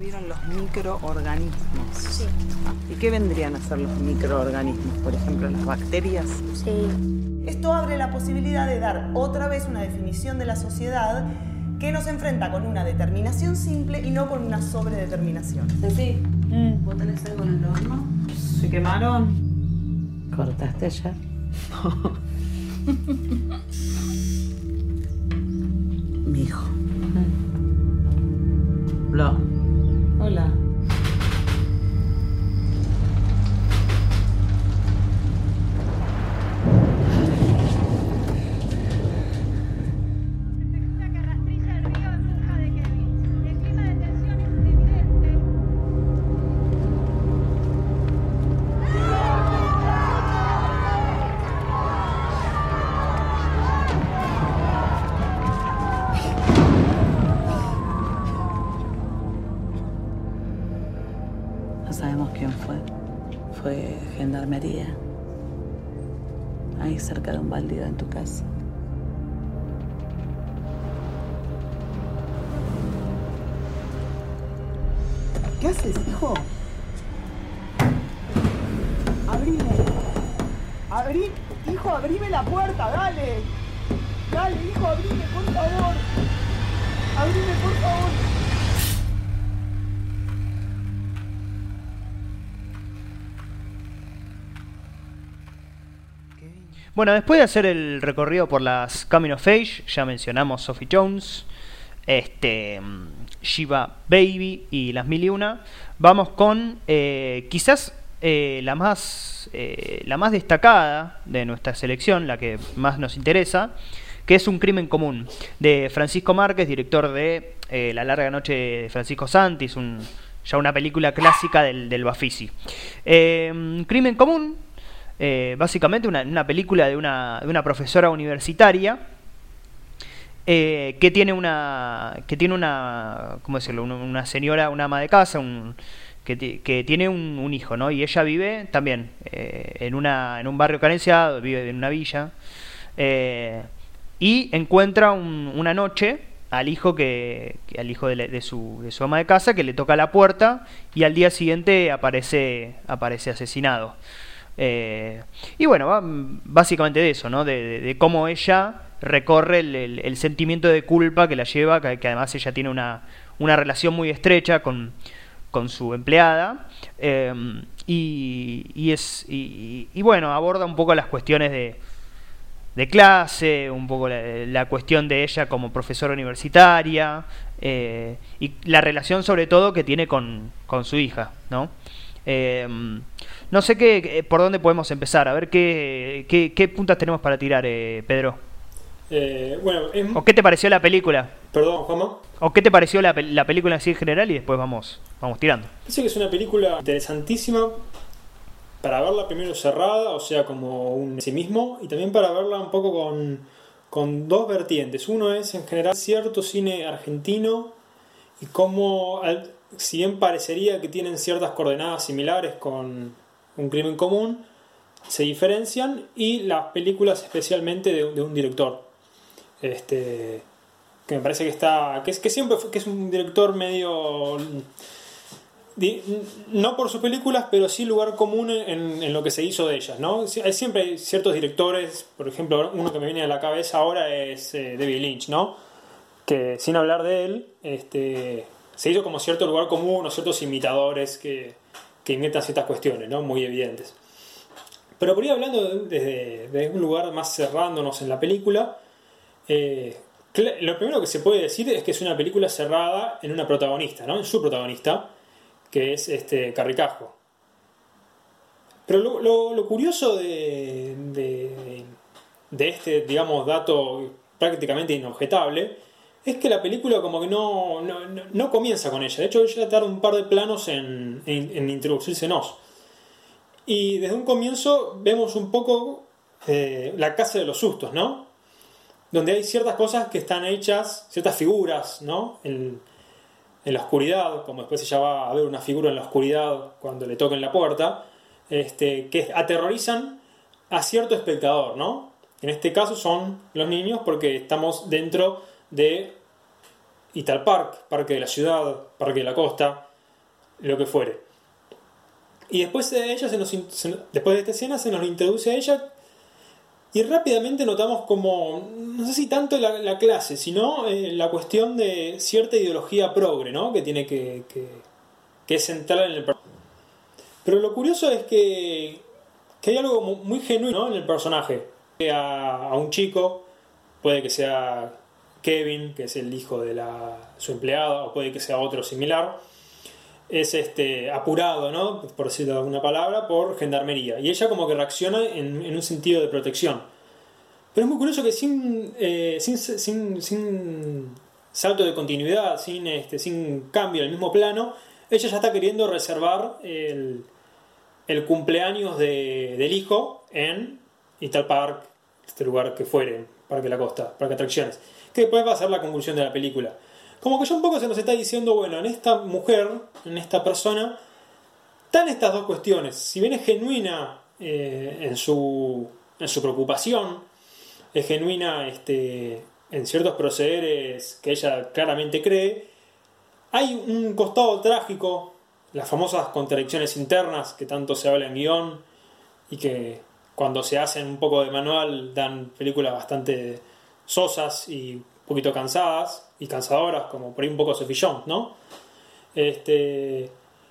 Vieron los microorganismos. Sí. ¿Y qué vendrían a ser los microorganismos? Por ejemplo, las bacterias. Sí. Esto abre la posibilidad de dar otra vez una definición de la sociedad que nos enfrenta con una determinación simple y no con una sobredeterminación. Sí. ¿Vos tenés algo en el horno? ¿Se quemaron? ¿Cortaste ya? Mi hijo. Lo. Hola. Bueno, después de hacer el recorrido por las Coming of Age, ya mencionamos Sophie Jones, este, mm, Shiva Baby y las mil y una, vamos con eh, quizás eh, la, más, eh, la más destacada de nuestra selección, la que más nos interesa, que es Un crimen común, de Francisco Márquez, director de eh, La larga noche de Francisco Santis, un, ya una película clásica del, del Bafisi. Un crimen común, eh, básicamente una, película de una, de una profesora universitaria eh, que tiene una que tiene una cómo decirlo una, una señora una ama de casa un, que, que tiene un, hijo no y ella vive también eh, en una en un barrio carenciado vive en una villa eh, y encuentra un- una noche al hijo que, al hijo de, de su, de su ama de casa que le toca la puerta y al día siguiente aparece aparece asesinado eh, y bueno, básicamente de eso, ¿no? De, cómo ella recorre el, sentimiento de culpa que la lleva, que, además ella tiene una, una relación muy estrecha con, con su empleada. eh, y, es y, bueno, aborda un poco las cuestiones de, de clase, un poco la, la cuestión de ella como profesora universitaria eh, y la relación sobre todo que tiene con, con su hija, ¿no? Eh, no sé qué, por dónde podemos empezar, a ver qué, qué, qué puntas tenemos para tirar, eh, Pedro. Eh, bueno, es- ¿O qué te pareció la película? perdón, Juanma. ¿O qué te pareció la, la película así en general? Y después vamos, vamos tirando. Parece que es una película interesantísima para verla primero cerrada, o sea, como un sí mismo, y también para verla un poco con, con dos vertientes. Uno es, en general, cierto cine argentino y cómo, al- si bien parecería que tienen ciertas coordenadas similares con un crimen común, se diferencian y las películas especialmente de, un director. Este, que me parece que está que es que siempre que es un director medio di- no por sus películas pero sí lugar común en, lo que se hizo de ellas no siempre hay ciertos directores por ejemplo uno que me viene a la cabeza ahora es eh, David Lynch no que sin hablar de él este se hizo como cierto lugar común o ciertos imitadores que, que imitan ciertas cuestiones no muy evidentes pero por ir hablando desde, un lugar más cerrándonos en la película eh, lo primero que se puede decir es que es una película cerrada en una protagonista, ¿no? En su protagonista, que es este Carricajo. Pero lo curioso de, de, de este, digamos, dato prácticamente inobjetable es que la película como que no, no, no- comienza con ella. De hecho, ella tarda un par de planos en, en, en introducírsenos. Y desde un comienzo vemos un poco eh, la casa de los sustos, ¿no? donde hay ciertas cosas que están hechas, ciertas figuras, ¿no? En, en la oscuridad, como después ella va a ver una figura en la oscuridad cuando le toquen la puerta, este, que aterrorizan a cierto espectador, ¿no? En este caso son los niños porque estamos dentro de Ital Park, Parque de la Ciudad, Parque de la Costa, lo que fuere. Y después de ella se nos, después de esta escena se nos introduce a ella y rápidamente notamos como, no sé si tanto la, la clase, sino eh, la cuestión de cierta ideología progre, ¿no? Que tiene que, que, que es central en el. Pero lo curioso es que, que hay algo mu- muy genuino ¿no? en el personaje. A un chico, puede que sea Kevin, que es el hijo de la, su empleada, o puede que sea otro similar, es este apurado, ¿no? Por decirlo de alguna palabra, por gendarmería. Y ella como que reacciona en, un sentido de protección. Pero es muy curioso que sin, eh, sin, sin, salto de continuidad, sin, este, sin cambio en el mismo plano, ella ya está queriendo reservar el, el cumpleaños de- del hijo en Easter Park, este lugar que fuere, Parque de la Costa, Parque de Atracciones, que después va a ser la conclusión de la película. Como que ya un poco se nos está diciendo, bueno, en esta mujer, en esta persona, están estas dos cuestiones. Si bien es genuina eh, en, su, en su preocupación, es genuina este, en ciertos procederes que ella claramente cree, hay un costado trágico, las famosas contradicciones internas que tanto se habla en guion y que cuando se hacen un poco de manual dan películas bastante sosas y un poquito cansadas y cansadoras, como por ahí un poco Jones, ¿no? Este,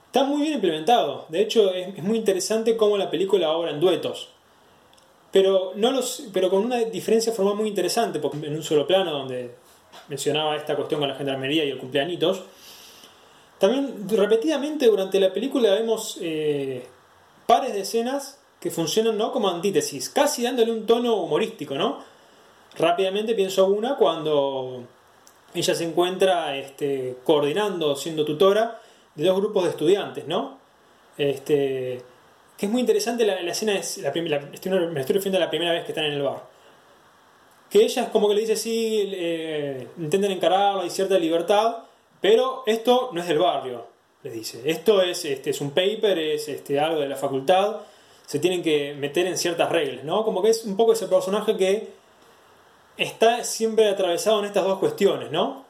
está muy bien implementado. De hecho, es, es muy interesante cómo la película obra en duetos. Pero, no los, pero con una diferencia formal muy interesante, porque en un solo plano, donde mencionaba esta cuestión con la gendarmería y el cumpleañitos, también repetidamente durante la película vemos eh, pares de escenas que funcionan ¿no? como antítesis, casi dándole un tono humorístico, ¿no? Rápidamente pienso una cuando ella se encuentra este, coordinando, siendo tutora de dos grupos de estudiantes, ¿no? Este, que es muy interesante la, escena, es la, la- me estoy refiriendo a la primera vez que están en el bar. Que ella es como que le dice, sí, eh, intenten encararla, hay cierta libertad, pero esto no es del barrio, les dice. Esto es, este, es un paper, es este, algo de la facultad, se tienen que meter en ciertas reglas, ¿no? Como que es un poco ese personaje que está siempre atravesado en estas dos cuestiones, ¿no?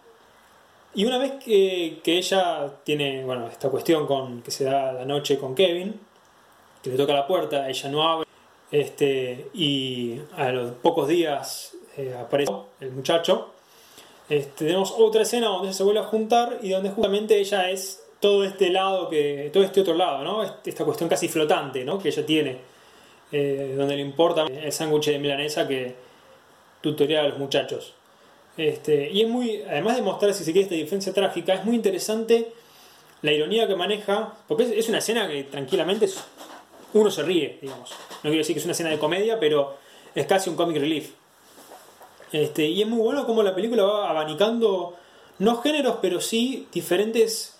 Y una vez que, que ella tiene, bueno, esta cuestión con, que se da la noche con Kevin, que le toca la puerta, ella no abre, este, y a los pocos días eh, aparece el muchacho, este, tenemos otra escena donde se vuelve a juntar y donde justamente ella es todo este lado que todo este otro lado no esta cuestión casi flotante no que ella tiene eh, donde le importa el sándwich de milanesa que tutorea a los muchachos. Este, y es muy además de mostrar si se quiere esta diferencia trágica es muy interesante la ironía que maneja porque es, una escena que tranquilamente uno se ríe digamos. No quiero decir que es una escena de comedia pero es casi un comic relief. Este, y es muy bueno como la película va abanicando, no géneros, pero sí diferentes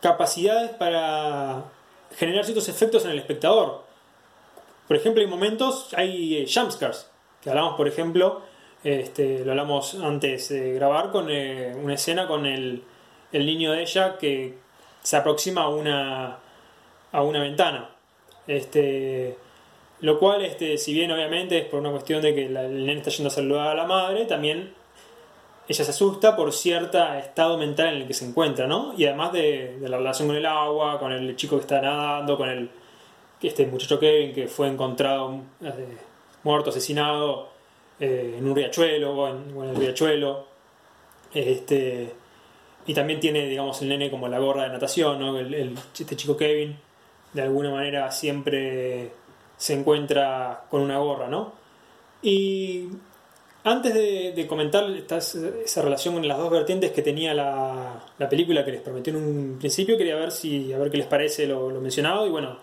capacidades para generar ciertos efectos en el espectador. Por ejemplo, hay momentos, hay eh, jumpscares, que hablamos, por ejemplo, este, lo hablamos antes de grabar, con eh, una escena con el, el niño de ella que se aproxima a una, a una ventana. Este, lo cual, este, si bien obviamente es por una cuestión de que el nene está yendo a saludar a la madre, también ella se asusta por cierto estado mental en el que se encuentra, ¿no? Y además de, de la relación con el agua, con el chico que está nadando, con el este muchacho Kevin que fue encontrado eh, muerto, asesinado eh, en un riachuelo o en, en el riachuelo. Este, y también tiene, digamos, el nene como la gorra de natación, ¿no? El- este chico Kevin, de alguna manera, siempre se encuentra con una gorra, ¿no? Y antes de, comentar esta- esa relación con las dos vertientes que tenía la, la película que les prometí en un principio, quería ver si a ver qué les parece lo, mencionado y bueno,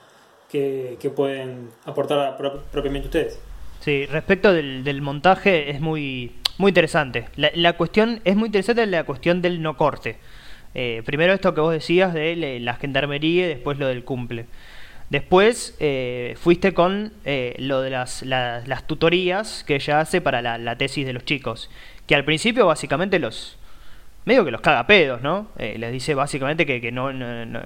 qué, qué pueden aportar pro- propiamente ustedes. Sí, respecto del, del montaje es muy, muy interesante. La, la cuestión es muy interesante la cuestión del no corte. Eh, primero esto que vos decías de la gendarmería y después lo del cumple. Después eh, fuiste con eh, lo de las, la- las tutorías que ella hace para la, la tesis de los chicos. Que al principio básicamente los... medio que los caga pedos, ¿no? Eh, les dice básicamente que, que no,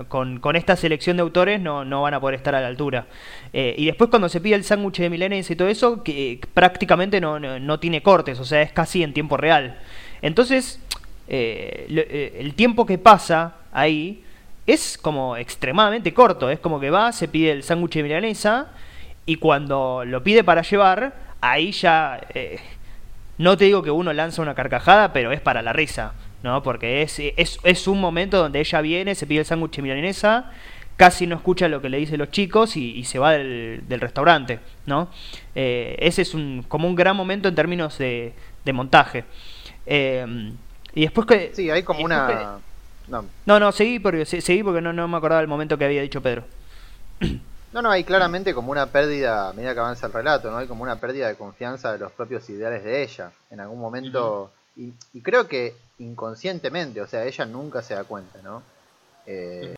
con, con esta selección de autores no, no van a poder estar a la altura. Eh, y después cuando se pide el sándwich de milanesa y todo eso, que prácticamente no, no, tiene cortes, o sea, es casi en tiempo real. Entonces, eh, eh, el tiempo que pasa ahí es como extremadamente corto. Es como que va, se pide el sándwich de milanesa y cuando lo pide para llevar, ahí ya... eh, no te digo que uno lanza una carcajada, pero es para la risa, ¿no? Porque es, es, es un momento donde ella viene, se pide el sándwich milanesa, casi no escucha lo que le dicen los chicos y, y se va del, del restaurante, ¿no? Eh, ese es un, como un gran momento en términos de, de montaje. Eh, y después que... Sí, hay como una... No, no, no, seguí porque, se- seguí porque no, no me acordaba el momento que había dicho Pedro. no, no, hay claramente como una pérdida, a medida que avanza el relato, ¿no? Hay como una pérdida de confianza de los propios ideales de ella. En algún momento... y, y creo que inconscientemente, o sea, ella nunca se da cuenta, ¿no? Eh,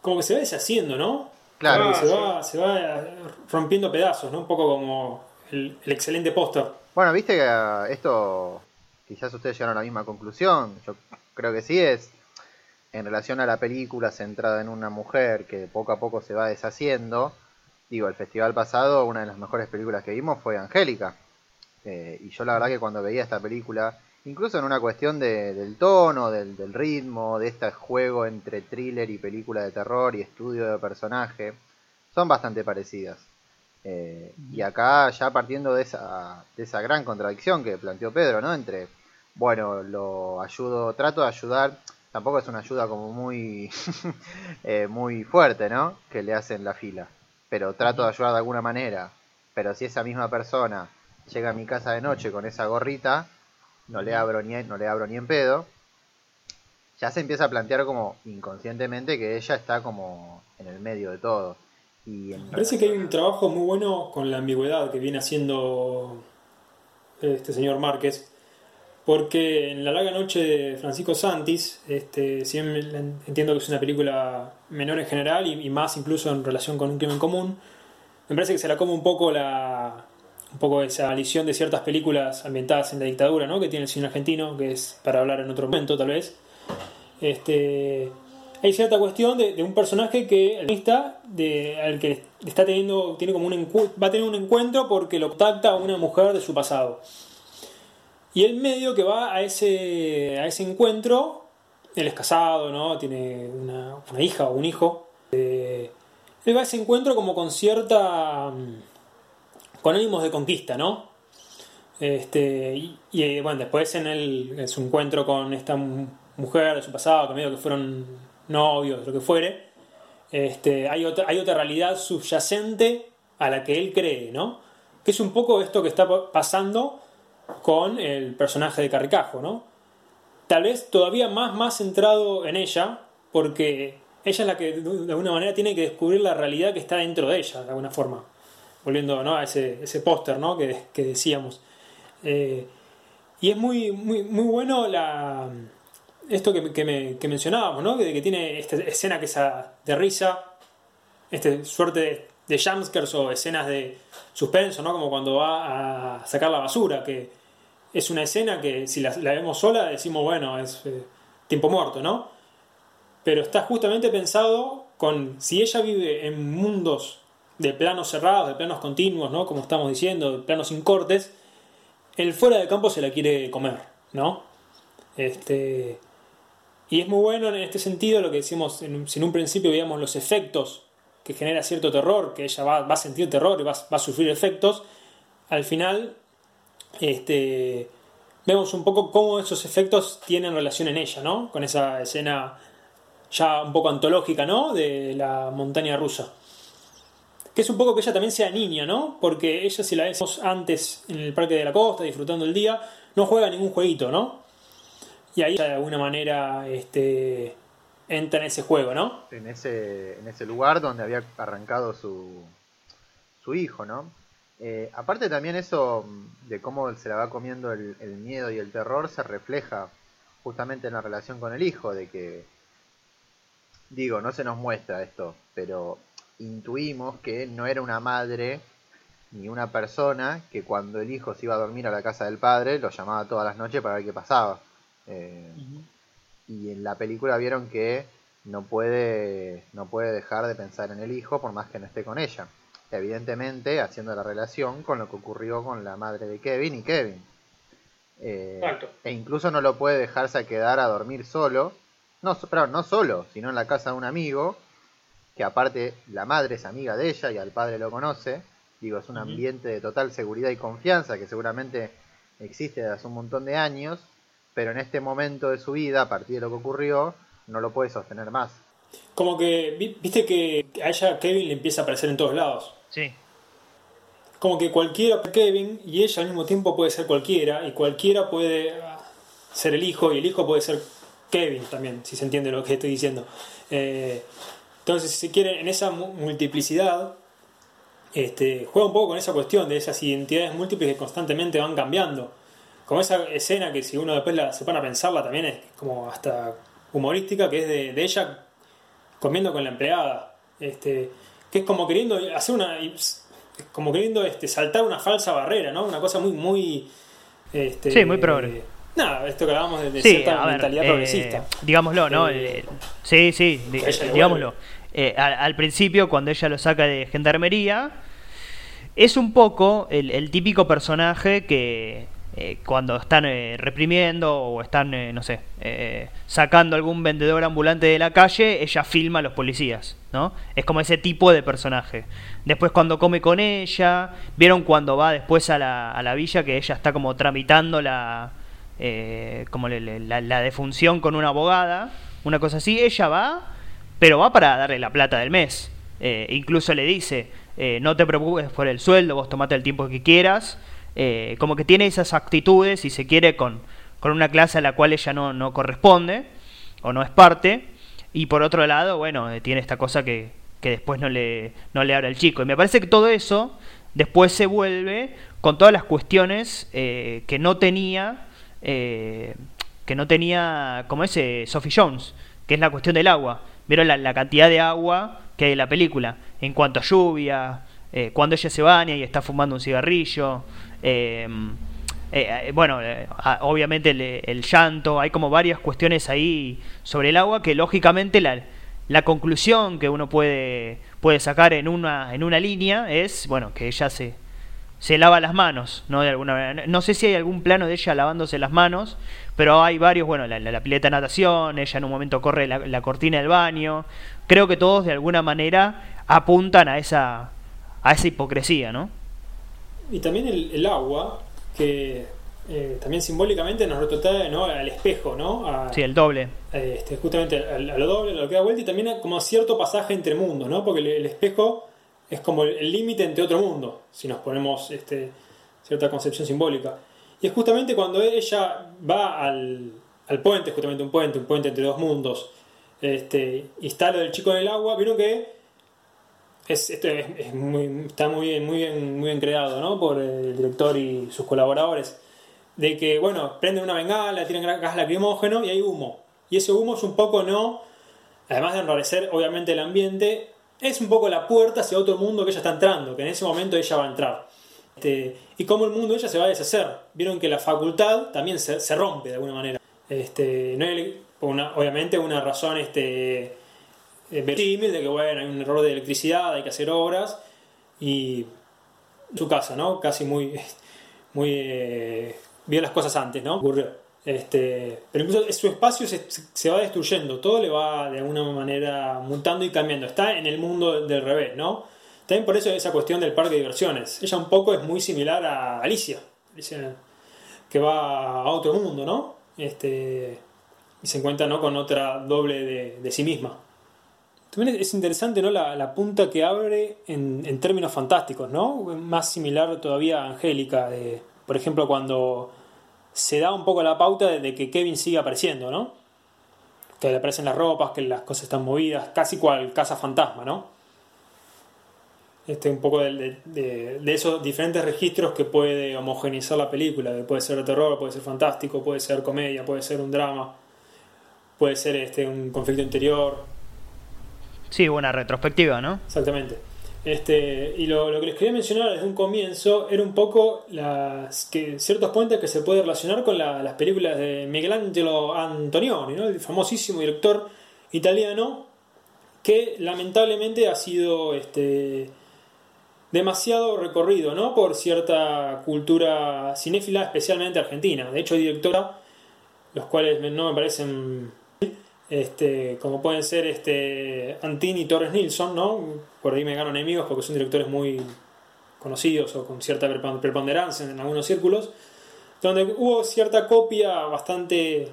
Como que se va deshaciendo, ¿no? Claro. Se, va, se va rompiendo pedazos, ¿no? Un poco como el, el excelente póster. Bueno, viste que ah, esto, quizás ustedes llegaron a la misma conclusión, yo creo que sí es, en relación a la película centrada en una mujer que poco a poco se va deshaciendo, digo, el festival pasado, una de las mejores películas que vimos fue Angélica, Eh, y yo la verdad que cuando veía esta película, incluso en una cuestión de- del tono, del, del ritmo, de este juego entre thriller y película de terror y estudio de personaje, son bastante parecidas. Eh, y acá ya partiendo de esa, de esa gran contradicción que planteó Pedro, ¿no? Entre, bueno, lo ayudo, trato de ayudar, tampoco es una ayuda como muy, eh, muy fuerte, ¿no? Que le hacen la fila, pero trato de ayudar de alguna manera. Pero si esa misma persona llega a mi casa de noche con esa gorrita, no le abro ni, no le abro ni en pedo. Ya se empieza a plantear como inconscientemente que ella está como en el medio de todo. Y en parece que hay un trabajo muy bueno con la ambigüedad que viene haciendo este señor Márquez. Porque en La larga noche de Francisco Santis, este, si bien la- entiendo que es una película menor en general y, y más incluso en relación con un crimen común, me parece que se la come un poco la un poco esa visión de ciertas películas ambientadas en la dictadura, ¿no? que tiene el cine argentino, que es para hablar en otro momento tal vez. Este, hay cierta cuestión de, un personaje que el de, al que está teniendo tiene como un va a tener un encuentro porque lo contacta a una mujer de su pasado y el medio que va a ese a ese encuentro él es casado no tiene una, una hija o un hijo Eh, él va a ese encuentro como con cierta mm, con ánimos de conquista no este, y, eh, bueno, después en, el, en su encuentro con esta mu- mujer de su pasado, que medio que fueron novios, lo que fuere, este, hay, otra, hay otra realidad subyacente a la que él cree, ¿no? Que es un poco esto que está pa- pasando con el personaje de Carricajo, ¿no? Tal vez todavía más, más centrado en ella, porque ella es la que de alguna manera tiene que descubrir la realidad que está dentro de ella, de alguna forma. Volviendo a ese, ese póster ¿no? que, que decíamos. Eh, y es muy, muy, muy bueno la, esto que, que, me- que mencionábamos, ¿no? que, que tiene esta escena que es de risa, este suerte de, de jumpscares o escenas de suspenso, ¿no? como cuando va a sacar la basura, que es una escena que si la, la vemos sola decimos, bueno, es eh, tiempo muerto, ¿no? Pero está justamente pensado con, si ella vive en mundos de planos cerrados, de planos continuos, ¿no? Como estamos diciendo, de planos sin cortes, el fuera de campo se la quiere comer, ¿no? Este, y es muy bueno en este sentido lo que decimos, en si en un principio veíamos los efectos que genera cierto terror, que ella va, va a sentir terror y va, va a sufrir efectos, al final este, vemos un poco cómo esos efectos tienen relación en ella, ¿no? Con esa escena ya un poco antológica, ¿no? De la montaña rusa. Que es un poco que ella también sea niña, ¿no? Porque ella, si la vemos antes en el Parque de la Costa, disfrutando el día, no juega ningún jueguito, ¿no? Y ahí de alguna manera este, entra en ese juego, ¿no? en ese, en ese lugar donde había arrancado su, su hijo, ¿no? Eh, aparte también eso de cómo se la va comiendo el miedo y el terror se refleja justamente en la relación con el hijo, de que, digo, no se nos muestra esto, pero intuimos que no era una madre ni una persona que cuando el hijo se iba a dormir a la casa del padre lo llamaba todas las noches para ver qué pasaba. Eh, y en la película vieron que no puede, no puede dejar de pensar en el hijo por más que no esté con ella. Evidentemente haciendo la relación con lo que ocurrió con la madre de Kevin y Kevin. Eh, e incluso no lo puede dejarse a quedar a dormir solo no, perdón, no solo, sino en la casa de un amigo, que aparte la madre es amiga de ella y al padre lo conoce. Digo, es un ambiente de total seguridad y confianza que seguramente existe desde hace un montón de años, pero en este momento de su vida, a partir de lo que ocurrió, no lo puede sostener más. Como que, vi- viste que a ella Kevin le empieza a aparecer en todos lados. Sí. Como que cualquiera puede ser Kevin y ella al mismo tiempo puede ser cualquiera y cualquiera puede ser el hijo y el hijo puede ser Kevin también, si se entiende lo que estoy diciendo. Eh, entonces, si se quiere, en esa mu- multiplicidad, este, juega un poco con esa cuestión de esas identidades múltiples que constantemente van cambiando. Como esa escena que si uno después la, se pone a pensarla también es como hasta humorística, que es de, de ella comiendo con la empleada. Este, que es como queriendo hacer una. como queriendo este, saltar una falsa barrera, ¿no? Una cosa muy, muy. Este, Sí, muy progre. Nada, esto que hablábamos de, de Sí, cierta ver, mentalidad eh, progresista. digámoslo, ¿no? Eh, Eh, sí, sí, digámoslo. Eh, al, principio, cuando ella lo saca de gendarmería, es un poco el, típico personaje que eh, cuando están eh, reprimiendo o están, no sé, sacando algún vendedor ambulante de la calle, ella filma a los policías, ¿no? Es como ese tipo de personaje. Después cuando come con ella, vieron cuando va después a la, a la villa que ella está como tramitando la, como la, la defunción con una abogada, una cosa así, ella va, pero va para darle la plata del mes. Eh, incluso le dice, eh, no te preocupes por el sueldo, vos tomate el tiempo que quieras. Eh, como que tiene esas actitudes, si se quiere, con, con una clase a la cual ella no, no corresponde o no es parte. Y por otro lado, bueno, tiene esta cosa que, que después no le, no le habla el chico. Y me parece que todo eso después se vuelve con todas las cuestiones que no tenía, que no tenía, como ese Sophie Jones, que es la cuestión del agua. Vieron la, la cantidad de agua que hay en la película, en cuanto a lluvia, eh, cuando ella se baña y está fumando un cigarrillo. eh, eh, eh, bueno, eh, obviamente el, el llanto, hay como varias cuestiones ahí sobre el agua que lógicamente la, la conclusión que uno puede, puede sacar en una, en una línea es, bueno, que ella se, se lava las manos, ¿no? De alguna manera. No sé si hay algún plano de ella lavándose las manos, pero hay varios, bueno, la, la- la pileta de natación, ella en un momento corre la, la cortina del baño. Creo que todos de alguna manera apuntan a esa, a esa hipocresía, ¿no? Y también el, el agua, que eh, también simbólicamente nos retrotrae ¿no? al espejo, ¿no? A, Sí, el doble. eh, este, justamente a, a lo doble, a lo que da vuelta, y también a como cierto pasaje entre mundos, ¿no? Porque el, el espejo es como el límite entre otro mundo, si nos ponemos este, cierta concepción simbólica. Y es justamente cuando ella va al, al puente, justamente un puente, un puente entre dos mundos, este, lo del chico en el agua, vieron que es, esto está muy bien, muy bien, muy bien creado, ¿no? Por el director y sus colaboradores. De que, bueno, prenden una bengala, gra- gas lacrimógeno y hay humo. Y ese humo es un poco, ¿no? Además de enrarecer, obviamente, el ambiente, es un poco la puerta hacia otro mundo que ella está entrando, que en ese momento ella va a entrar. Este, y cómo el mundo de ella se va a deshacer. Vieron que la facultad también se, se rompe de alguna manera. Este, no hay, una, obviamente, una razón este, eh, verosímil de que bueno, hay un error de electricidad, hay que hacer obras y su casa, ¿no? Casi muy, muy eh, vio las cosas antes, ¿no? Ocurrió. Este, pero incluso su espacio se, va destruyendo, todo le va de alguna manera mutando y cambiando. Está en el mundo del revés, ¿no? También por eso esa cuestión del parque de diversiones. Ella un poco es muy similar a Alicia, Alicia que va a otro mundo, ¿no? Este, y se encuentra ¿no? con otra doble de, sí misma. También es interesante ¿no? la, punta que abre en, términos fantásticos, ¿no? Más similar todavía a Angélica, de, por ejemplo, cuando se da un poco la pauta de, que Kevin sigue apareciendo, ¿no? Que le aparecen las ropas, que las cosas están movidas, casi cual casa fantasma, ¿no? Este, un poco de, de- esos diferentes registros que puede homogeneizar la película, que puede ser terror, puede ser fantástico, puede ser comedia, puede ser un drama, puede ser este, un conflicto interior, Sí, buena retrospectiva, ¿no? Exactamente. Este, y lo, lo que les quería mencionar desde un comienzo era un poco las, que, ciertos puentes que se puede relacionar con la- las películas de Michelangelo Antonioni, ¿no? el famosísimo director italiano que lamentablemente ha sido este, demasiado recorrido ¿no? por cierta cultura cinéfila, especialmente argentina. De hecho, hay directora, los cuales no me parecen este, como pueden ser este, Antini y Torres Nilsson, ¿no? Por ahí me gano enemigos porque son directores muy conocidos o con cierta prepon- preponderancia en algunos círculos, donde hubo cierta copia bastante...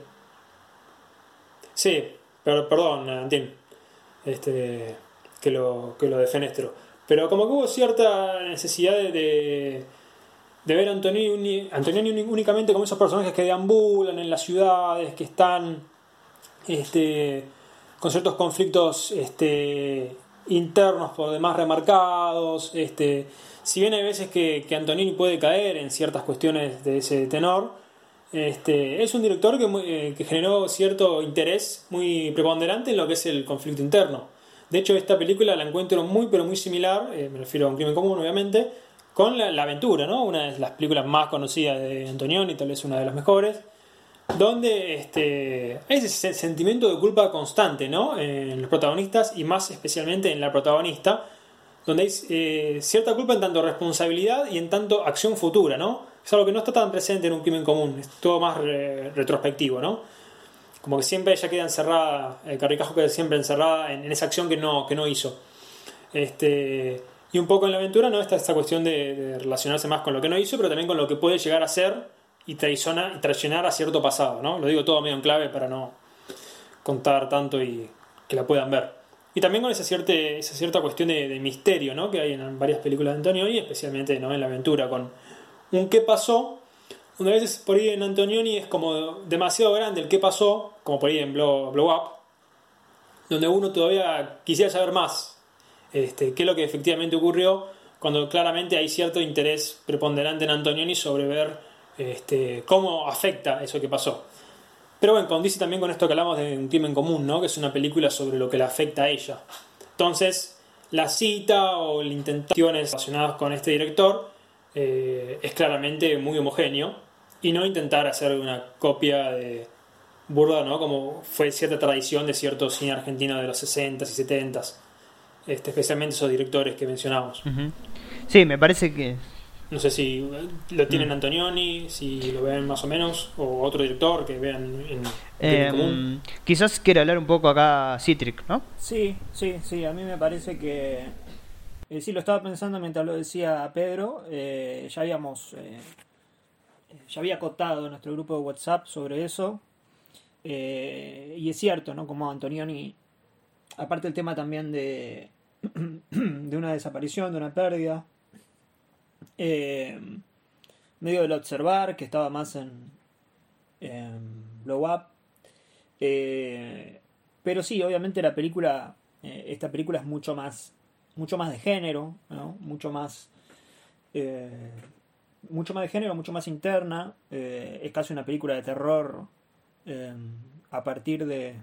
Sí, per- perdón, Antini, este, que lo, que lo de Fenestro. Pero como que hubo cierta necesidad de, de, ver a Antonioni, Antonioni únicamente como esos personajes que deambulan en las ciudades, que están este, con ciertos conflictos este, internos por demás remarcados. Este, si bien hay veces que, que Antonini puede caer en ciertas cuestiones de ese tenor, es un director eh, que generó cierto interés muy preponderante en lo que es el conflicto interno. De hecho, esta película la encuentro muy, pero muy similar, eh, me refiero a un crimen común, obviamente, con la, Aventura. Una de las películas más conocidas de Antonioni, tal vez una de las mejores, donde este, hay ese sentimiento de culpa constante, ¿no? En los protagonistas y más especialmente en la protagonista, donde hay eh, cierta culpa en tanto responsabilidad y en tanto acción futura, ¿no? Es algo que no está tan presente en un crimen común, es todo más re- retrospectivo, ¿no? Como que siempre ella queda encerrada, el Carricajo queda siempre encerrada en, esa acción que no, que no hizo. Este, y un poco en la aventura, ¿no? Está esta cuestión de relacionarse más con lo que no hizo, pero también con lo que puede llegar a ser y, traiciona- y traicionar a cierto pasado, ¿no? Lo digo todo medio en clave para no contar tanto y que la puedan ver. Y también con esa cierta, esa cierta cuestión de, misterio, ¿no? Que hay en varias películas de Antonioni, especialmente ¿no? en la aventura, con un qué pasó, donde a veces por ahí en Antonioni es como demasiado grande el qué pasó, como por ahí en Blow, Blow Up, donde uno todavía quisiera saber más, este, qué es lo que efectivamente ocurrió, cuando claramente hay cierto interés preponderante en Antonioni sobre ver este, cómo afecta eso que pasó. Pero bueno, condice también con esto que hablamos de un crimen común, ¿no? Que es una película sobre lo que le afecta a ella. Entonces, la cita o las intentaciones relacionadas con este director eh, es claramente muy homogéneo y no intentar hacer una copia de burda, ¿no? Como fue cierta tradición de cierto cine argentino de los 60s y 70s. Este, especialmente esos directores que mencionamos. Sí, me parece que No sé si lo tienen Antonioni, si lo ven más o menos, o otro director que vean en eh, Común. quizás quiere hablar un poco acá Citric, ¿no? Sí, sí, sí, a mí me parece que... eh, sí, lo estaba pensando mientras lo decía Pedro, eh, ya habíamos... eh, ya había acotado nuestro grupo de WhatsApp sobre eso, eh, y es cierto, ¿no? Como Antonioni, aparte el tema también de, de una desaparición, de una pérdida, eh, medio del observar, que estaba más en, en Blow Up, eh, pero sí, obviamente la película, eh, esta película es mucho más, mucho más de género. Mucho más, eh, mucho más de género, mucho más interna. es casi una película de terror eh, a partir de,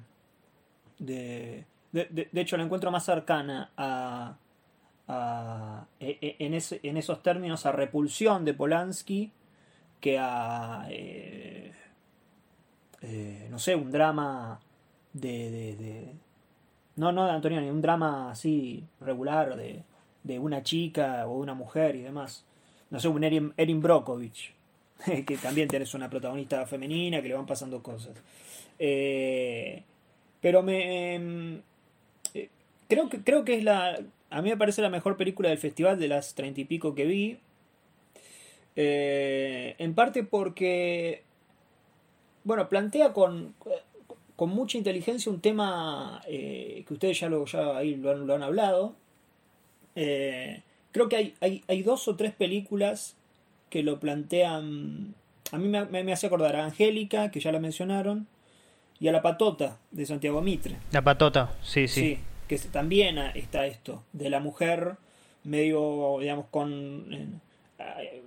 de, de- de hecho la encuentro más cercana a, a- e- e- en, esos términos a repulsión de Polanski que a eh, eh, no sé, un drama de, de, de- no, no de Antonioni, un drama así regular de, de una chica o una mujer y demás. No sé, un Erin, Erin Brockovich, que también tenés una protagonista femenina que le van pasando cosas. Eh, pero me... creo, que, creo que es la... A mí me parece la mejor película del festival de las treinta y pico que vi. Eh, en parte porque bueno, plantea con, con mucha inteligencia un tema eh, que ustedes ya, lo, ya ahí lo han, lo han hablado. Eh, creo que hay, hay, hay dos o tres películas que lo plantean. A mí me, me, me hace acordar a Angélica, que ya la mencionaron, y a La Patota, de Santiago Mitre. La patota, sí, sí. Sí, que también está esto, de la mujer medio, digamos, con... eh,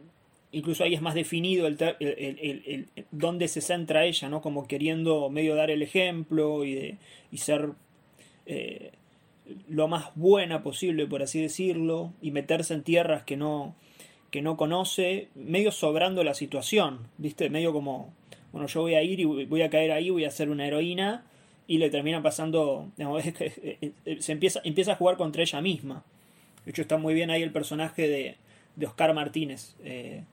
incluso ahí es más definido el, el, dónde se centra ella, ¿no? Como queriendo medio dar el ejemplo y, de, y ser eh, lo más buena posible, por así decirlo, y meterse en tierras que no, que no conoce, medio sobrando la situación, ¿viste? Medio como, bueno, yo voy a ir y voy a caer ahí, voy a ser una heroína, y le termina pasando, que, eh, eh, se empieza, empieza a jugar contra ella misma. De hecho, está muy bien ahí el personaje de, de Oscar Martínez, eh,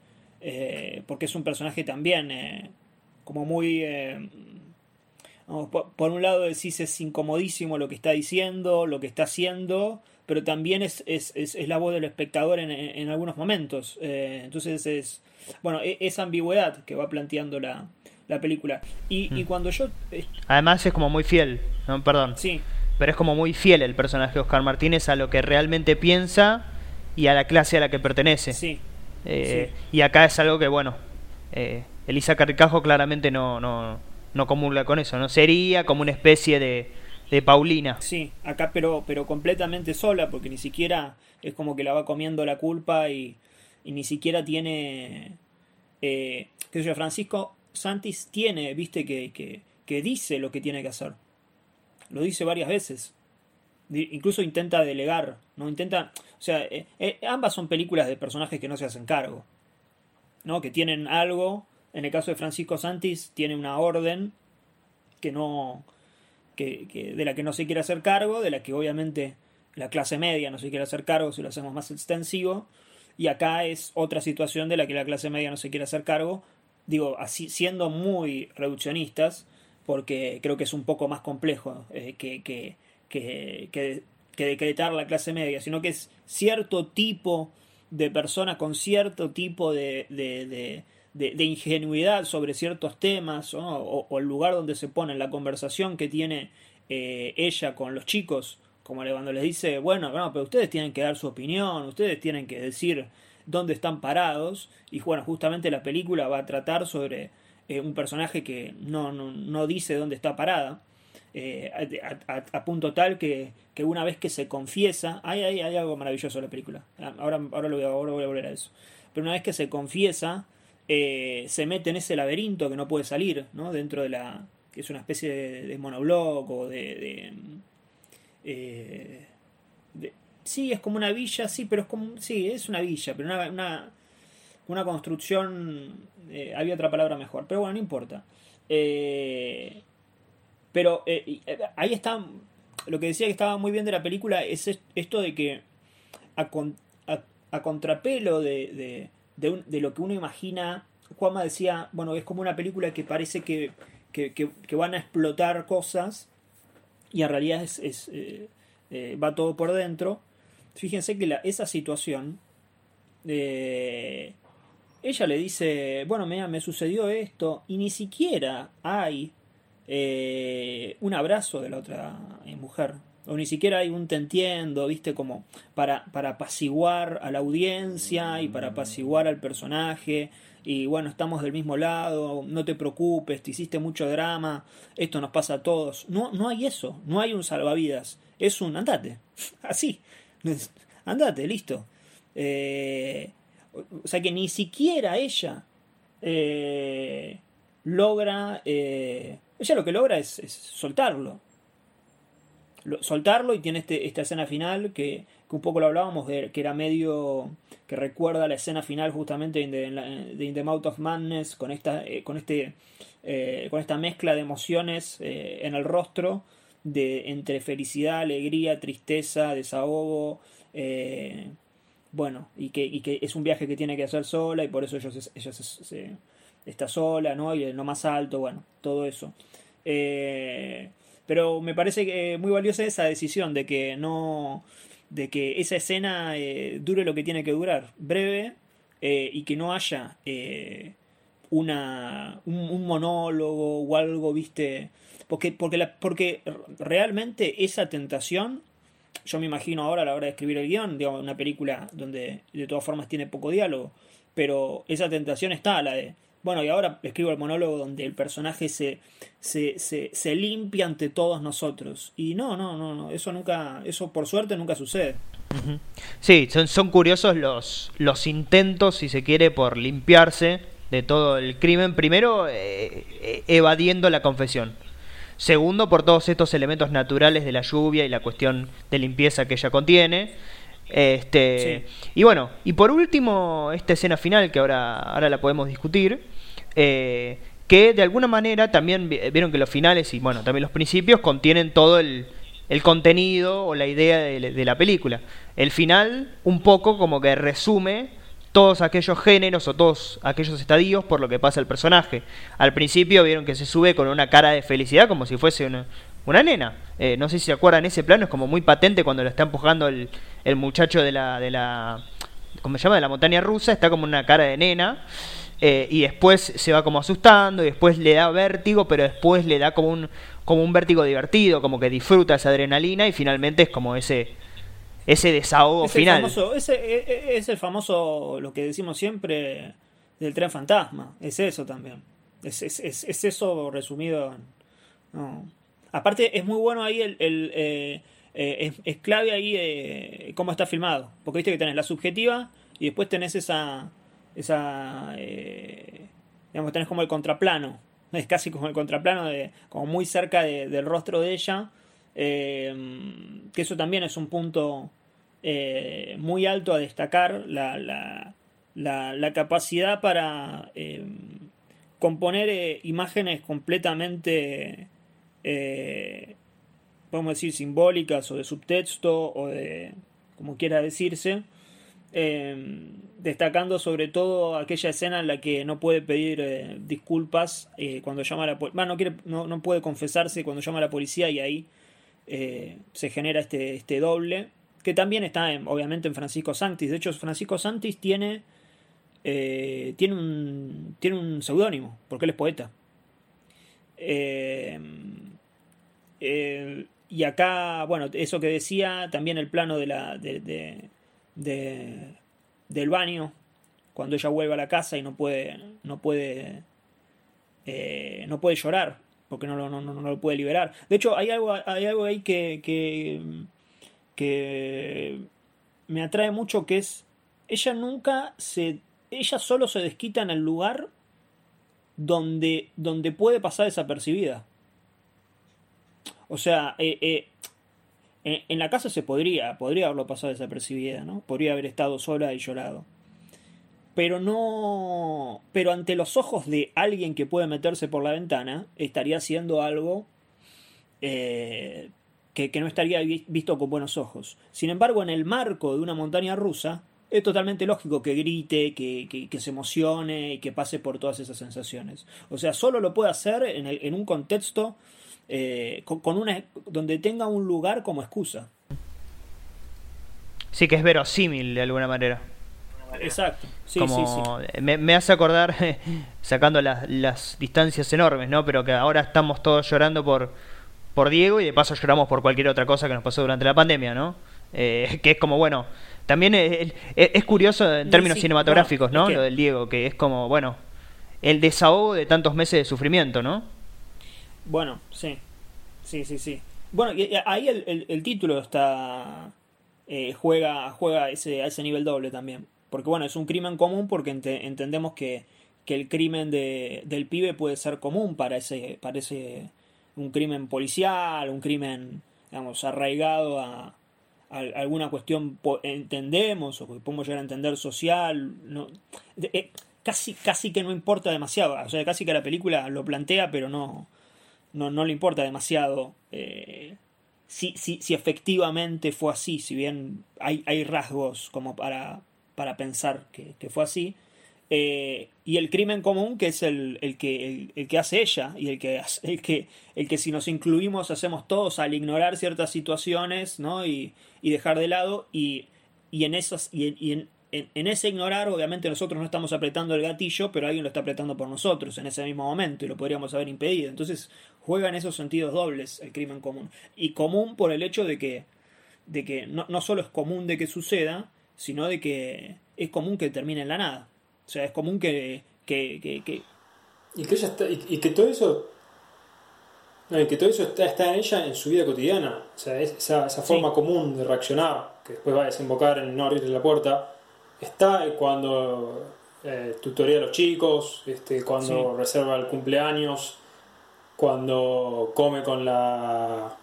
eh, porque es un personaje también eh, como muy... eh, ¿no? Por, un lado decís es incomodísimo lo que está diciendo, lo que está haciendo, pero también es, es, es, la voz del espectador en, en- en algunos momentos. Eh, entonces es, bueno, e- esa ambigüedad que va planteando la, la película. Y, y cuando yo... eh, Además es como muy fiel, ¿no? perdón, sí, pero es como muy fiel el personaje de Oscar Martínez a lo que realmente piensa y a la clase a la que pertenece. sí, Eh, Y acá es algo que, bueno, eh, Elisa Carricajo claramente no, no, no comulga con eso, ¿no? Sería como una especie de, de Paulina. Sí, acá pero, pero completamente sola, porque ni siquiera es como que la va comiendo la culpa y, y ni siquiera tiene... Eh, qué sé yo, Francisco Santis tiene, viste, que, que, que dice lo que tiene que hacer. Lo dice varias veces. Incluso intenta delegar, ¿no? Intenta... O sea, eh, eh, ambas son películas de personajes que no se hacen cargo. ¿No? Que tienen algo. En el caso de Francisco Santis, tiene una orden que no que, que- de la que no se quiere hacer cargo, de la que obviamente la clase media no se quiere hacer cargo si lo hacemos más extensivo, y acá es otra situación de la que la clase media no se quiere hacer cargo, digo, así siendo muy reduccionistas, porque creo que es un poco más complejo eh, que, que, que, que- decretar la clase media, sino que es cierto tipo de persona con cierto tipo de, de, de- ingenuidad sobre ciertos temas, o, el lugar donde se pone, la conversación que tiene eh, ella con los chicos, como cuando les dice, bueno, no, pero ustedes tienen que dar su opinión, ustedes tienen que decir dónde están parados, y bueno, justamente la película va a tratar sobre eh, un personaje que no, no, no dice dónde está parada, eh, a, punto tal que, que una vez que se confiesa, hay, hay, algo maravilloso en la película, ahora, ahora, lo voy a, ahora volver a eso, pero una vez que se confiesa, eh, se mete en ese laberinto que no puede salir, ¿no? Dentro de la... que es una especie de, de monoblog o de... de- sí, es como una villa, sí, pero es como... Sí, es una villa, pero una, una, una construcción... eh, había otra palabra mejor, pero bueno, no importa. Eh, pero eh, eh, ahí está... Lo que decía que estaba muy bien de la película es es- esto de que a, con- a- contrapelo de, de, de un- de lo que uno imagina, Juanma decía, bueno, es como una película que parece que, que, que- van a explotar cosas y en realidad es, es, eh, va todo por dentro. Fíjense que esa situación, eh, ella le dice, bueno, mira, me sucedió esto y ni siquiera hay eh, un abrazo de la otra eh, mujer. O ni siquiera hay un te entiendo, viste, como para, para apaciguar a la audiencia y para apaciguar al personaje. Y bueno, estamos del mismo lado, no te preocupes, te hiciste mucho drama, esto nos pasa a todos. No, no hay eso, no hay un salvavidas. Es un andate, así. Andate, listo. Eh, o sea que ni siquiera ella eh, logra. eh, ella lo que logra es, soltarlo. Lo- soltarlo y tiene este, esta escena final que, un poco lo hablábamos de que era medio que recuerda la escena final justamente de de the Mouth of Madness con esta con este con esta mezcla de emociones en el rostro de entre felicidad alegría tristeza desahogo eh, bueno y que, y que es un viaje que tiene que hacer sola y por eso ella, se- está sola no y lo más alto bueno todo eso. Eh, pero me parece que muy valiosa esa decisión de que no de que esa escena eh, dure lo que tiene que durar breve eh, y que no haya eh, una un, un monólogo o algo viste porque porque la, porque realmente esa tentación yo me imagino ahora a la hora de escribir el guion digamos una película donde de todas formas tiene poco diálogo pero esa tentación está la de bueno y ahora escribo el monólogo donde el personaje se se, se, limpia ante todos nosotros y no no no no eso nunca eso por suerte nunca sucede Sí, son, son curiosos los, los intentos, si se quiere, por limpiarse de todo el crimen. Primero, eh, eh, evadiendo la confesión. Segundo, por todos estos elementos naturales de la lluvia y la cuestión de limpieza que ella contiene. Este, Y bueno, y por último, esta escena final, que ahora, ahora la podemos discutir, eh, que de alguna manera también vi- vieron que los finales y bueno, también los principios contienen todo el, el contenido o la idea de, de la película. El final un poco como que resume todos aquellos géneros o todos aquellos estadios por lo que pasa el personaje. Al principio vieron que se sube con una cara de felicidad como si fuese una, una nena. Eh, no sé si se acuerdan, ese plano es como muy patente cuando lo está empujando el, el muchacho de la, de la, ¿cómo se llama? De la montaña rusa, está como una cara de nena. eh, y después se va como asustando y después le da vértigo, pero después le da como un, como un vértigo divertido, como que disfruta esa adrenalina y finalmente es como ese, ese desahogo Es el, final. famoso, ese, e- e- es el famoso, lo que decimos siempre, del tren fantasma. Es eso también. Es, es, es, es eso resumido. no. Aparte, es muy bueno ahí, el, el, eh, eh, es, clave ahí eh, cómo está filmado. Porque viste que tenés la subjetiva y después tenés esa. esa digamos, tenés como el contraplano. Es casi como el contraplano, de, como muy cerca de- del rostro de ella. eh, que eso también es un punto eh, muy alto a destacar. La, la, la, capacidad para eh, componer eh, imágenes completamente, podemos decir, simbólicas o de subtexto o de, como quiera decirse, destacando sobre todo aquella escena en la que no puede pedir disculpas cuando llama a la policía, no, no, puede confesarse cuando llama la policía y ahí se genera este, este doble, que también está en- obviamente en Francisco Santis. De hecho, Francisco Santis tiene, eh, tiene un, tiene un seudónimo, porque él es poeta. Eh, eh, y acá, bueno, eso que decía, también el plano de la, de, de- de- del baño, cuando ella vuelve a la casa y no puede, no puede, no puede llorar, porque no, no, no, no lo puede liberar. De hecho, hay algo, hay algo ahí que, que me atrae mucho, que es, ella nunca se, ella solo se desquita en el lugar donde, donde puede pasar desapercibida. O sea, eh, eh, en, la casa se podría, podría haberlo pasado desapercibida, ¿no? Podría haber estado sola y llorado. Pero no. Pero ante los ojos de alguien que puede meterse por la ventana, estaría haciendo algo eh, que, que no estaría vi- visto con buenos ojos. Sin embargo, en el marco de una montaña rusa, es totalmente lógico que grite, que, que- que se emocione y que pase por todas esas sensaciones. O sea, solo lo puede hacer en, el- en un contexto eh, con, con una, donde tenga un lugar como excusa. Sí que es verosímil de alguna manera. Exacto. Sí, como sí, sí. Me, me hace acordar sacando las, las distancias enormes no pero que ahora estamos todos llorando por por Diego y de paso lloramos por cualquier otra cosa que nos pasó durante la pandemia no Eh, que es como bueno también es, es- es curioso en términos Sí, cinematográficos no, no es que- lo del Diego que es como bueno el desahogo de tantos meses de sufrimiento no Bueno, sí. Sí, sí, sí. Bueno, y, ahí el, el- el título está. eh, juega juega a ese, a ese nivel doble también. Porque bueno, es un crimen común porque ente- entendemos que, que el crimen de, del pibe puede ser común para ese, para ese. Un crimen policial, un crimen, digamos, arraigado a, alguna cuestión, entendemos, o que podemos llegar a entender social. No, eh, casi, casi que no importa demasiado. O sea, casi que la película lo plantea, pero no no, no le importa demasiado eh, si, si, si efectivamente fue así, si bien hay, hay rasgos como para, para pensar que, que fue así. Eh, y el crimen común, que es el, el que, el, que hace ella, y el que, el, que, el que si nos incluimos hacemos todos al ignorar ciertas situaciones ¿no? y, y dejar de lado, y, y en esas, y, y en, en, en ese ignorar, obviamente nosotros no estamos apretando el gatillo, pero alguien lo está apretando por nosotros en ese mismo momento y lo podríamos haber impedido. Entonces juega en esos sentidos dobles el crimen común. Y común por el hecho de que, de que no, no solo es común de que suceda, sino de que es común que termine en la nada. O sea, es común que, que, que, que- Y que, ella está, y, y que todo eso. no, y que todo eso está, está en ella en su vida cotidiana. O sea, es- esa, esa forma común de reaccionar, que después va a desembocar en no abrirle la puerta, está cuando eh, tutorea a los chicos, este, cuando reserva el cumpleaños, cuando come con la.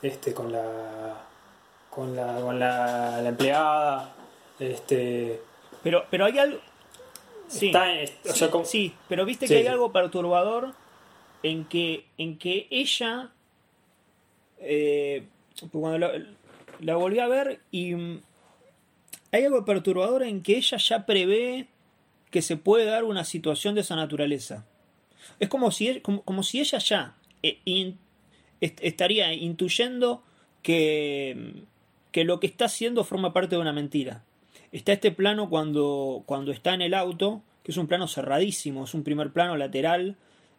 Este, con la. con la. con la, la empleada. Este. pero, pero hay algo... Sí. Está en- o Sí, sea, como- sí, pero viste que hay algo perturbador en que, en que ella, eh, cuando la, la volví a ver y mm, hay algo perturbador en que ella ya prevé que se puede dar una situación de esa naturaleza. Es como si, e- como, como si ella ya eh, in- est- estaría intuyendo que, que lo que está haciendo forma parte de una mentira. Está este plano cuando, cuando está en el auto, que es un plano cerradísimo, es un primer plano lateral,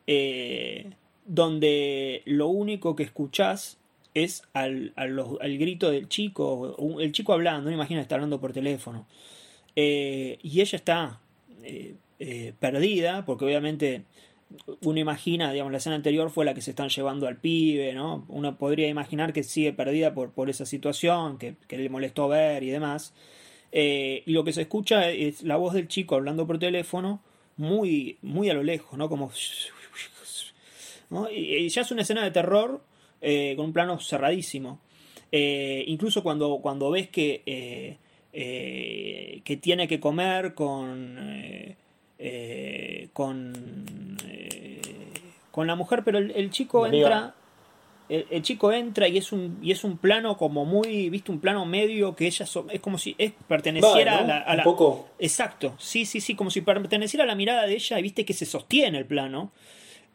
eh, donde lo único que escuchás es al, al, grito del chico, el chico hablando, no imagina está hablando por teléfono. Eh, y ella está eh, perdida, porque obviamente uno imagina, digamos, la escena anterior fue la que se están llevando al pibe, ¿no? Uno podría imaginar que sigue perdida por, por esa situación, que, que le molestó ver y demás. Eh, y lo que se escucha es la voz del chico hablando por teléfono, muy, muy a lo lejos, ¿no? Como. ¿no? Y, ya es una escena de terror eh, con un plano cerradísimo. Eh, incluso cuando, cuando ves que, eh, que tiene que comer con. con. con la mujer, pero el, el chico entra. El, el chico entra y es un y es un plano como muy viste un plano medio que ella so- es como si es perteneciera Va, ¿no? a la, a Un la- poco. exacto sí sí sí como si perteneciera a la mirada de ella y viste que se sostiene el plano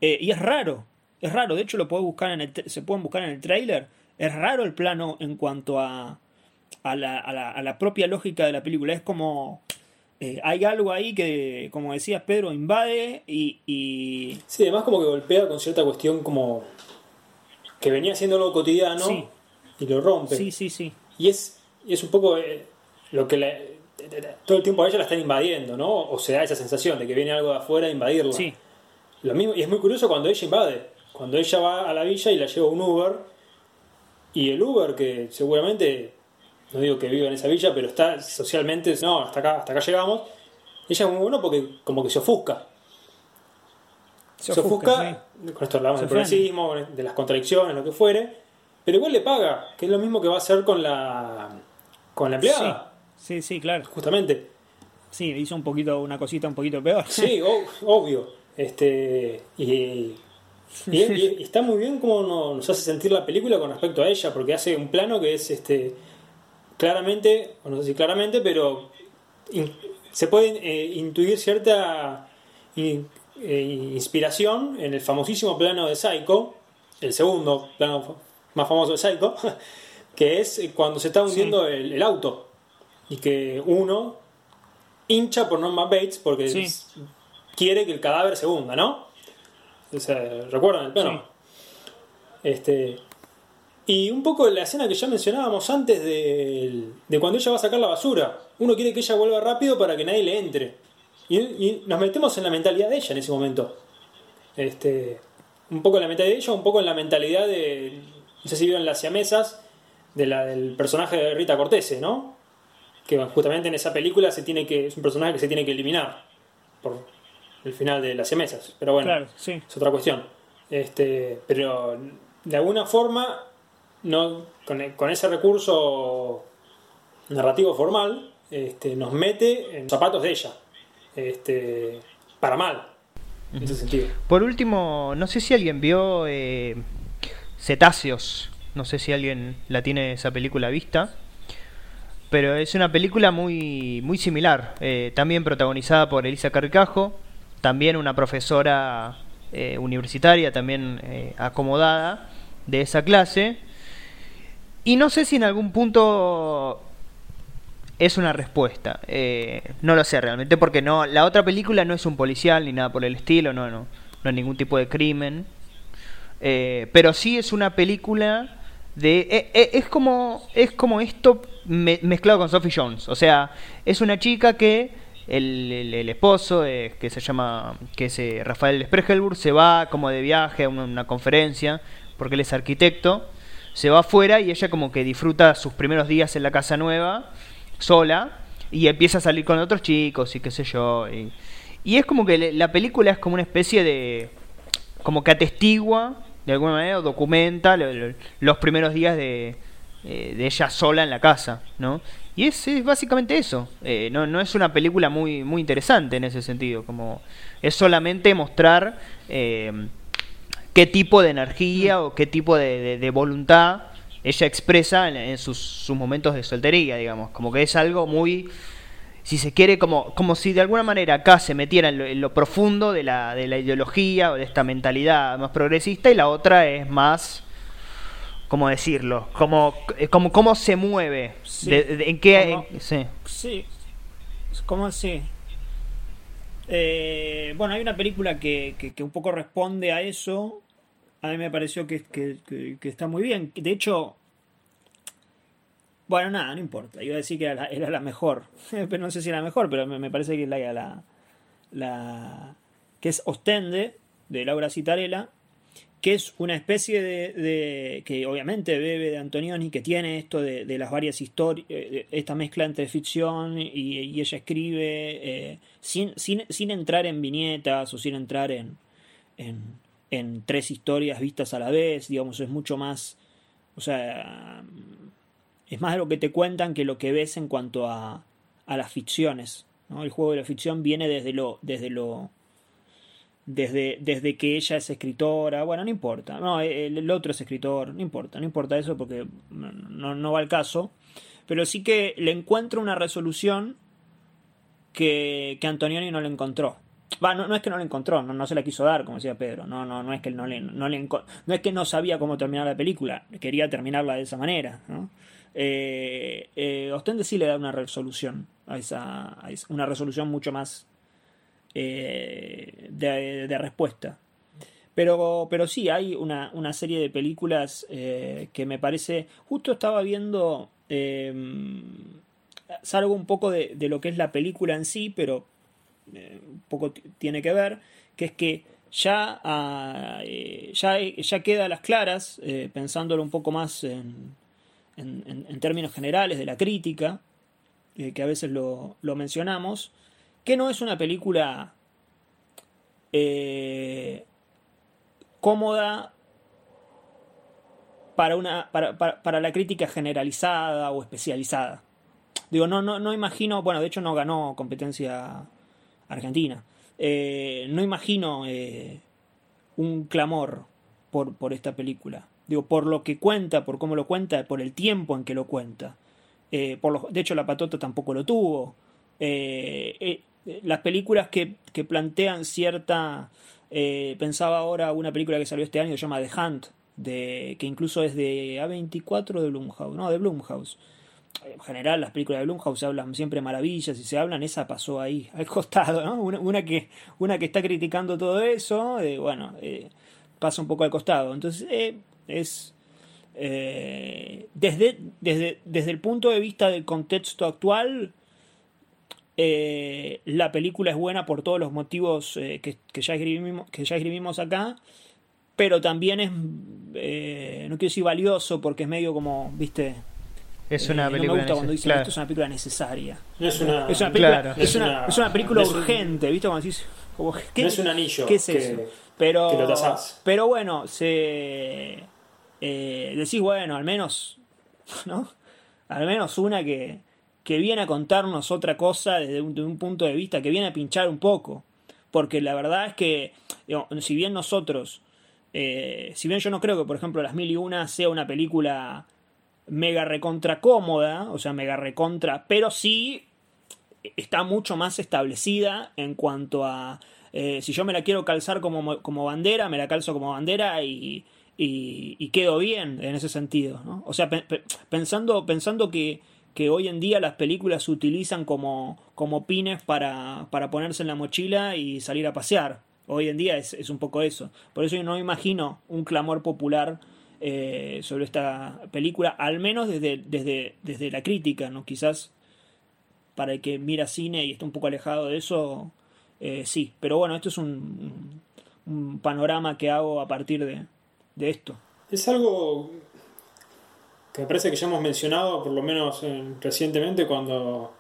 Eh, y es raro es raro de hecho lo puedes buscar en el se pueden buscar en el tráiler es raro el plano en cuanto a a la, a la, a la propia lógica de la película es como eh, hay algo ahí que como decías Pedro invade y, y Sí, además como que golpea con cierta cuestión como que venía siendo algo cotidiano Sí. y lo rompe. sí sí sí Y es, y es un poco eh, lo que la- todo el tiempo a ella la están invadiendo, ¿no? O se da esa sensación de que viene algo de afuera a invadirla. sí Lo mismo, y es muy curioso cuando ella invade. Cuando ella va a la villa y la lleva un Uber, y el Uber que seguramente, no digo que viva en esa villa, pero está socialmente, no, hasta acá, hasta acá llegamos, ella es muy bueno porque como que se ofusca. Se, ofusca, con esto hablamos Se del progresismo, de las contradicciones, lo que fuere, pero igual le paga, que es lo mismo que va a hacer con la, con la empleada, sí sí claro. Justamente. sí hizo un poquito una cosita un poquito peor. Sí, obvio. Este, y, y- y está muy bien como nos hace sentir la película con respecto a ella, porque hace un plano que es este claramente, o no sé si claramente, pero in- se puede eh, intuir cierta in- eh, inspiración en el famosísimo plano de Psycho, el segundo plano más famoso de Psycho, que es cuando se está hundiendo el, el auto y que uno hincha por Norman Bates porque Sí. quiere que el cadáver se hunda, ¿no? O sea, ¿Recuerdan el plano? Sí. Este, y un poco la escena que ya mencionábamos antes de, de cuando ella va a sacar la basura. Uno quiere que ella vuelva rápido para que nadie le entre. Y, y nos metemos en la mentalidad de ella en ese momento. Este, un poco en la mentalidad de ella, un poco en la mentalidad de. No sé si vieron las siamesas de la, del personaje de Rita Cortese, ¿no? Que justamente en esa película se tiene que, es un personaje que se tiene que eliminar por el final de las siamesas. Pero bueno, claro sí es otra cuestión. Este, pero de alguna forma, no, con, con ese recurso narrativo formal, este, nos mete en los zapatos de ella. Este, para mal, en ese sentido. Por último, no sé si alguien vio eh, Cetáceos. No sé si alguien la tiene esa película vista. Pero es una película muy, muy similar. eh, también protagonizada por Elisa Carcajo. También una profesora eh, universitaria, también eh, acomodada de esa clase. Y no sé si en algún punto es una respuesta. Eh, no lo sé realmente porque no la otra película no es un policial ni nada por el estilo, no no no es ningún tipo de crimen. Eh, pero sí es una película de eh, eh, es como es como esto me- mezclado con Sophie Jones, o sea, es una chica que el, el- esposo que se llama que es eh, Rafael Spregelburg se va como de viaje a una, una conferencia porque él es arquitecto se va afuera y ella como que disfruta sus primeros días en la casa nueva sola y empieza a salir con otros chicos y qué sé yo. Y, y es como que la película es como una especie de... como que atestigua, de alguna manera, o documenta lo- lo- los primeros días de, eh, de ella sola en la casa, ¿no? Y es, es básicamente eso. Eh, no, no es una película muy, muy interesante en ese sentido, como es solamente mostrar eh, qué tipo de energía o qué tipo de- de voluntad ella expresa en, en sus, sus momentos de soltería, digamos, como que es algo muy si se quiere, como, como si de alguna manera acá se metiera en lo, en lo profundo de la, de la ideología o de esta mentalidad más progresista y la otra es más, ¿cómo decirlo? Como, eh, como cómo se mueve, Sí. de- de- en qué... Como- en- sí. Sí. ¿Cómo así? Eh, bueno, hay una película que, que- que un poco responde a eso. A mí me pareció que, que- que- está muy bien. De hecho, bueno, nada, no importa. Iba a decir que era la, era la mejor. pero no sé si era la mejor, pero me, me parece que es la, la, la- que es Ostende, de Laura Citarella, que es una especie de, de- que obviamente bebe de Antonioni, que tiene esto de, de las varias historias, esta mezcla entre ficción y, y ella escribe eh, sin, sin, sin entrar en viñetas o sin entrar en, en, en tres historias vistas a la vez, digamos, es mucho más, o sea, es más lo que te cuentan que lo que ves en cuanto a, a las ficciones. ¿no? El juego de la ficción viene desde lo, desde lo, desde, desde que ella es escritora, bueno, no importa, no, el, el otro es escritor, no importa, no importa eso porque no, no va al caso, pero sí que le encuentro una resolución que, que Antonioni no le encontró. Va, no, no es que no le encontró, no, no se la quiso dar, como decía Pedro, no, no, no es que no le, no le no es que no sabía cómo terminar la película, quería terminarla de esa manera, ¿no? Eh, eh, Ostende sí le da una resolución a esa, a una resolución mucho más eh, de, de respuesta. Pero, pero sí, hay una, una serie de películas eh, que me parece. Justo estaba viendo. eh, salgo un poco de, de lo que es la película en sí, pero eh, un poco t- tiene que ver. Que es que ya, ah, eh, ya, ya queda a las claras, eh, pensándolo un poco más en, términos generales de la crítica, eh, que a veces lo, lo mencionamos, que no es una película eh, cómoda para, una, para- para la crítica generalizada o especializada. Digo, no, no, no imagino, bueno, de hecho no ganó competencia argentina. Eh, no imagino eh, un clamor por, por esta película. Digo, por lo que cuenta, por cómo lo cuenta, por el tiempo en que lo cuenta. Eh, por los- de hecho, la patota tampoco lo tuvo. Eh, eh, las películas que, que plantean cierta. pensaba ahora una película que salió este año que se llama The Hunt, de, que incluso es de A24 de Blumhouse, no, de Blumhouse. En general, las películas de Blumhouse se hablan siempre maravillas y se hablan, esa pasó ahí, al costado, ¿no? Una, que, una que está criticando todo eso, eh, bueno, eh, pasa un poco al costado. Entonces, eh, es. desde, desde, desde el punto de vista del contexto actual, la película es buena por todos los motivos que, que ya escribimos, que ya escribimos acá, pero también es, no quiero decir valioso porque es medio como, viste, Es eh, una no me película... gusta cuando dicen claro. esto es una película necesaria. No es una, Es una película, Claro. es una, es una película no es un- urgente, ¿viste? Cuando decís, como, ¿qué, no es un anillo ¿qué es que- eso? Pero, que lo tasás. pero bueno, se eh, decís, bueno, al menos, ¿no? Al menos una que, que viene a contarnos otra cosa desde un, un punto de vista, que viene a pinchar un poco. Porque la verdad es que, digo, si bien nosotros, eh, si bien yo no creo que, por ejemplo, Las Mil y Una sea una película mega recontra cómoda, o sea, mega recontra, pero sí está mucho más establecida en cuanto a eh, si yo me la quiero calzar como, como bandera, me la calzo como bandera y, y, y quedo bien en ese sentido. ¿no? O sea, pe- pe- pensando, pensando que, que hoy en día las películas se utilizan como, como pines para, para ponerse en la mochila y salir a pasear. Hoy en día es, es un poco eso. Por eso yo no imagino un clamor popular eh, sobre esta película, al menos desde, desde, desde la crítica, ¿no? Quizás para el que mira cine y está un poco alejado de eso, eh, sí. Pero bueno, esto es un, panorama que hago a partir de, de esto. Es algo que me parece que ya hemos mencionado, por lo menos eh, recientemente, cuando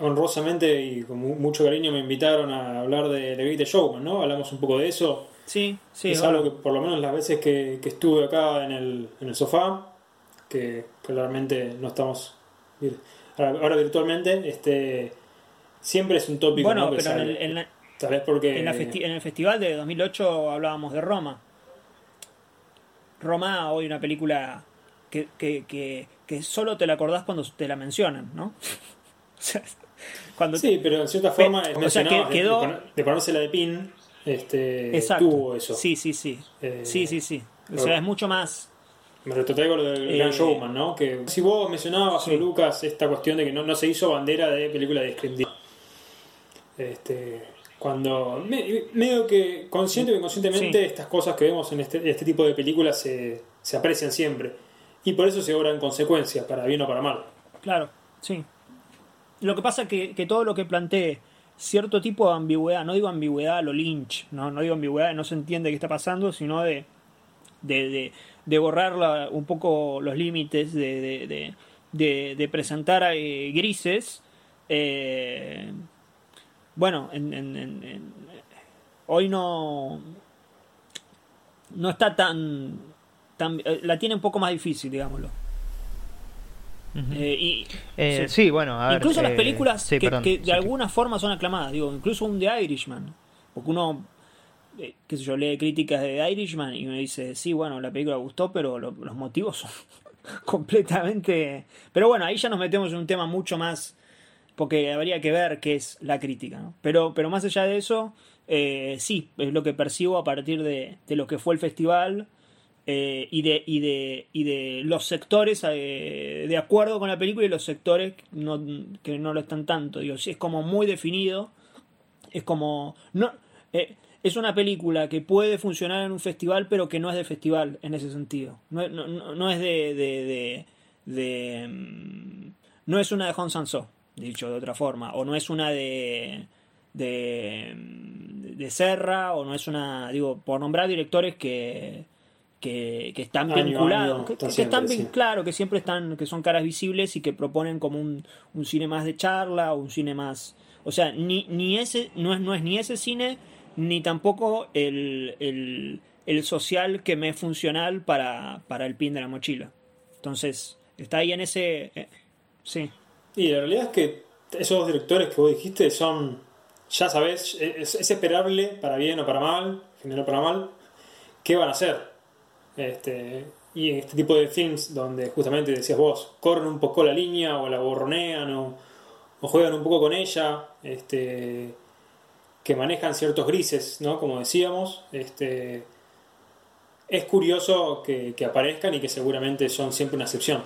honrosamente y con mu- mucho cariño me invitaron a hablar de The Greatest Showman, ¿no? Hablamos un poco de eso. Sí, sí. es bueno. algo que por lo menos las veces que, que estuve acá en el, en el sofá, que claramente no estamos ahora, ahora virtualmente, este siempre es un tópico Bueno, pero en el, en la- Tal vez porque en la en el festival de 2008 hablábamos de Roma. Roma, hoy una película que, que, que, que solo te la acordás cuando te la mencionan, ¿no? O sea, cuando Sí, pero en cierta forma es o sea, quedó- de ponérsela de pin, este, Exacto. tuvo eso. Sí, sí, sí. Eh, sí, sí, sí. O sea, es mucho más. Me retrotraigo lo del Eh, Gran Showman, ¿no? Que si vos mencionabas, Sí. Lucas, esta cuestión de que no, no se hizo bandera de película de Scream. Este, cuando me- medio que consciente o inconscientemente Sí. estas cosas que vemos en este, este tipo de películas se, se aprecian siempre y por eso se obra en consecuencia, para bien o para mal. Claro, sí. Lo que pasa es que, que todo lo que plantee cierto tipo de ambigüedad, no digo ambigüedad a lo Lynch, no, no digo ambigüedad no se entiende qué está pasando, sino de, de, de, borrar la- un poco los límites, de, de, presentar eh, grises. eh, bueno, en, en- en- en- hoy no, no está tan, tan... eh, La tiene un poco más difícil, digámoslo. Eh, y, Eh, sí. sí. bueno, a ver. incluso las eh, películas sí, que, perdón, que de sí, alguna forma son aclamadas, digo, incluso un The Irishman, porque uno, qué sé yo, lee críticas de The Irishman y me dice, sí, bueno, la película gustó, pero lo- los motivos son completamente... Pero bueno, ahí ya nos metemos en un tema mucho más, porque habría que ver qué es la crítica, ¿no? Pero, pero más allá de eso, eh, sí, es lo que percibo a partir de, de lo que fue el festival. Eh, y, de, y, de, y de los sectores eh, de acuerdo con la película y los sectores no, que no lo están tanto. Digo, es como muy definido. Es como. No, eh, es una película que puede funcionar en un festival, pero que no es de festival en ese sentido. No, no, no- es de. de, de, de, mm, no es una de Hong Sanso, dicho de otra forma. O no es una de. De, de Serra, o no es una. Digo, por nombrar directores que. Que, que están Año vinculados, año, que, están que- están vin- sí. claro, que siempre están, que son caras visibles y que proponen como un, un cine más de charla, o un cine más, o sea, ni, ni ese, no es, no es ni ese cine, ni tampoco el, el, el social que me es funcional para, para el pin de la mochila. Entonces, está ahí en ese, eh, sí, Y la realidad es que esos dos directores que vos dijiste son, ya sabés, es, es esperable para bien o para mal, general para mal, qué van a hacer. Este, y en este tipo de films donde justamente decías vos, corren un poco la línea o la borronean o, juegan un poco con ella, este, que manejan ciertos grises, ¿no? Como decíamos, este, es curioso que aparezcan y que seguramente son siempre una excepción.